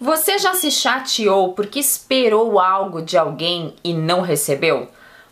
Você já se chateou porque esperou algo de alguém e não recebeu?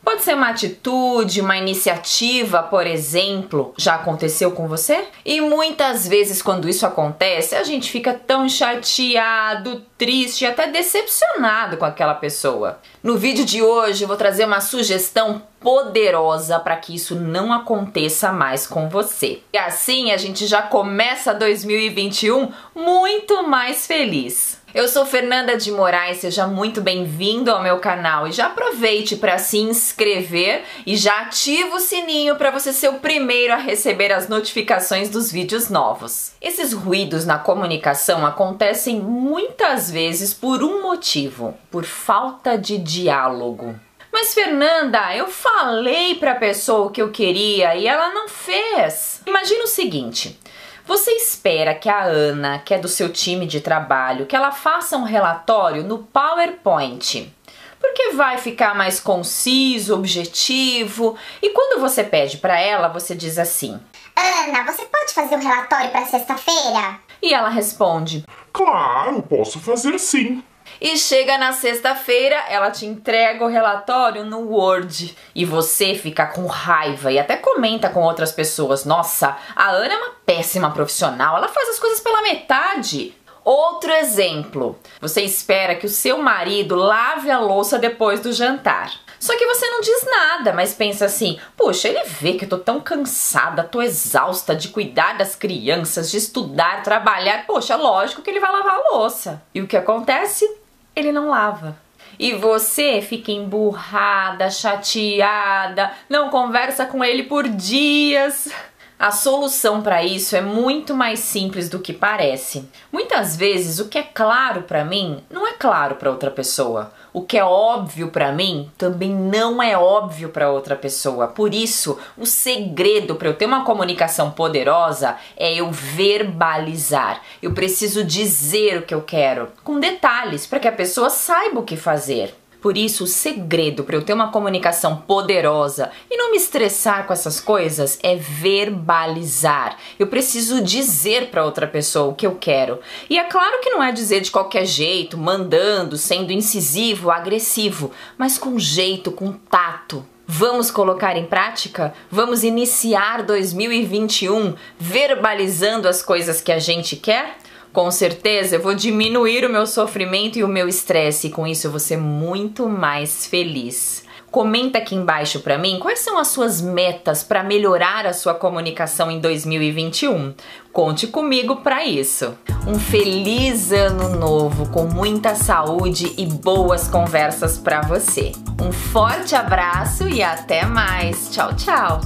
Pode ser uma atitude, uma iniciativa, por exemplo. Já aconteceu com você? E muitas vezes, quando isso acontece, a gente fica tão chateado, triste, até decepcionado com aquela pessoa. No vídeo de hoje, eu vou trazer uma sugestão poderosa para que isso não aconteça mais com você. E assim a gente já começa 2021 muito mais feliz. Eu sou Fernanda de Moraes, seja muito bem-vindo ao meu canal e já aproveite para se inscrever e já ativa o sininho para você ser o primeiro a receber as notificações dos vídeos novos. Esses ruídos na comunicação acontecem muitas vezes por um motivo, por falta de diálogo. Mas Fernanda, eu falei para a pessoa o que eu queria e ela não fez. Imagina o seguinte: você espera que a Ana, que é do seu time de trabalho, que ela faça um relatório no PowerPoint. Porque vai ficar mais conciso, objetivo. E quando você pede para ela, você diz assim: Ana, você pode fazer um relatório para sexta-feira? E ela responde: Claro, posso fazer sim. E chega na sexta-feira, ela te entrega o relatório no Word e você fica com raiva e até comenta com outras pessoas: "Nossa, a Ana é uma péssima profissional, ela faz as coisas pela metade". Outro exemplo: você espera que o seu marido lave a louça depois do jantar. Só que você não diz nada, mas pensa assim: poxa, ele vê que eu tô tão cansada, tô exausta de cuidar das crianças, de estudar, trabalhar. Poxa, lógico que ele vai lavar a louça. E o que acontece? Ele não lava. E você fica emburrada, chateada, não conversa com ele por dias. A solução para isso é muito mais simples do que parece. Muitas vezes o que é claro para mim não é claro para outra pessoa. O que é óbvio para mim também não é óbvio para outra pessoa. Por isso, o segredo para eu ter uma comunicação poderosa é eu verbalizar. Eu preciso dizer o que eu quero, com detalhes, para que a pessoa saiba o que fazer. Por isso, o segredo para eu ter uma comunicação poderosa e não me estressar com essas coisas é verbalizar. Eu preciso dizer para outra pessoa o que eu quero. E é claro que não é dizer de qualquer jeito, mandando, sendo incisivo, agressivo, mas com jeito, com tato. Vamos colocar em prática? Vamos iniciar 2021 verbalizando as coisas que a gente quer? Com certeza eu vou diminuir o meu sofrimento e o meu estresse, e com isso eu vou ser muito mais feliz. Comenta aqui embaixo para mim quais são as suas metas para melhorar a sua comunicação em 2021. Conte comigo para isso. Um feliz ano novo com muita saúde e boas conversas para você. Um forte abraço e até mais. Tchau, tchau.